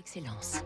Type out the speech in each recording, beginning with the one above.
d'excellence.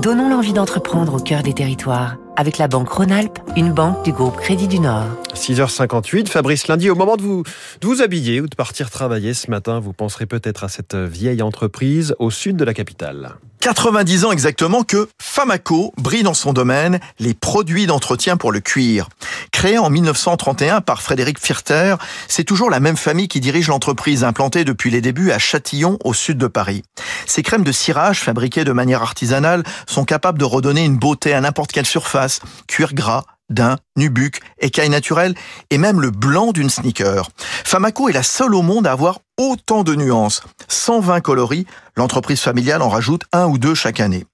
Donnons l'envie d'entreprendre au cœur des territoires avec la banque Rhône-Alpes, une banque du groupe Crédit du Nord. 6h58, Fabrice Lundi, au moment de vous, de vous habiller ou de partir travailler ce matin, vous penserez peut-être à cette vieille entreprise au sud de la capitale. 90 ans exactement que Famaco brille dans son domaine, les produits d'entretien pour le cuir. Créé en 1931 par Frédéric Firter, c'est toujours la même famille qui dirige l'entreprise implantée depuis les débuts à Châtillon au sud de Paris. Ces crèmes de cirage fabriquées de manière artisanale sont capables de redonner une beauté à n'importe quelle surface, cuir gras, d'un, nubuck, écaille naturelle et même le blanc d'une sneaker. Famaco est la seule au monde à avoir autant de nuances. 120 coloris, l'entreprise familiale en rajoute un ou deux chaque année.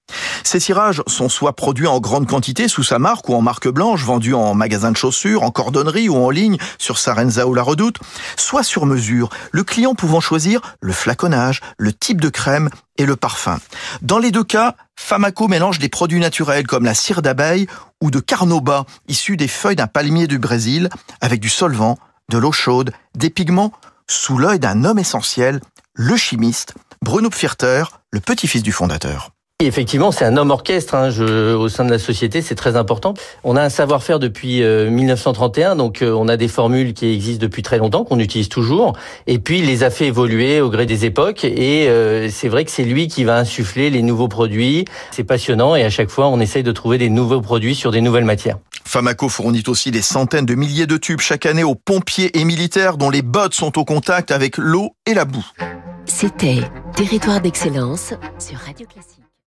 Ces cirages sont soit produits en grande quantité sous sa marque ou en marque blanche, vendus en magasin de chaussures, en cordonnerie ou en ligne sur Sarenza ou La Redoute, soit sur mesure, le client pouvant choisir le flaconnage, le type de crème et le parfum. Dans les deux cas, Famaco mélange des produits naturels comme la cire d'abeille ou de carnauba, issus des feuilles d'un palmier du Brésil, avec du solvant, de l'eau chaude, des pigments, sous l'œil d'un homme essentiel, le chimiste, Bruno Pfirter, le petit-fils du fondateur. Effectivement, c'est un homme orchestre hein, je, au sein de la société, c'est très important. On a un savoir-faire depuis 1931, euh, donc euh, on a des formules qui existent depuis très longtemps, qu'on utilise toujours, et puis il les a fait évoluer au gré des époques, et euh, c'est vrai que c'est lui qui va insuffler les nouveaux produits. C'est passionnant, et à chaque fois, on essaye de trouver des nouveaux produits sur des nouvelles matières. Famaco fournit aussi des centaines de milliers de tubes chaque année aux pompiers et militaires dont les bottes sont au contact avec l'eau et la boue. C'était Territoire d'excellence sur Radio Classique.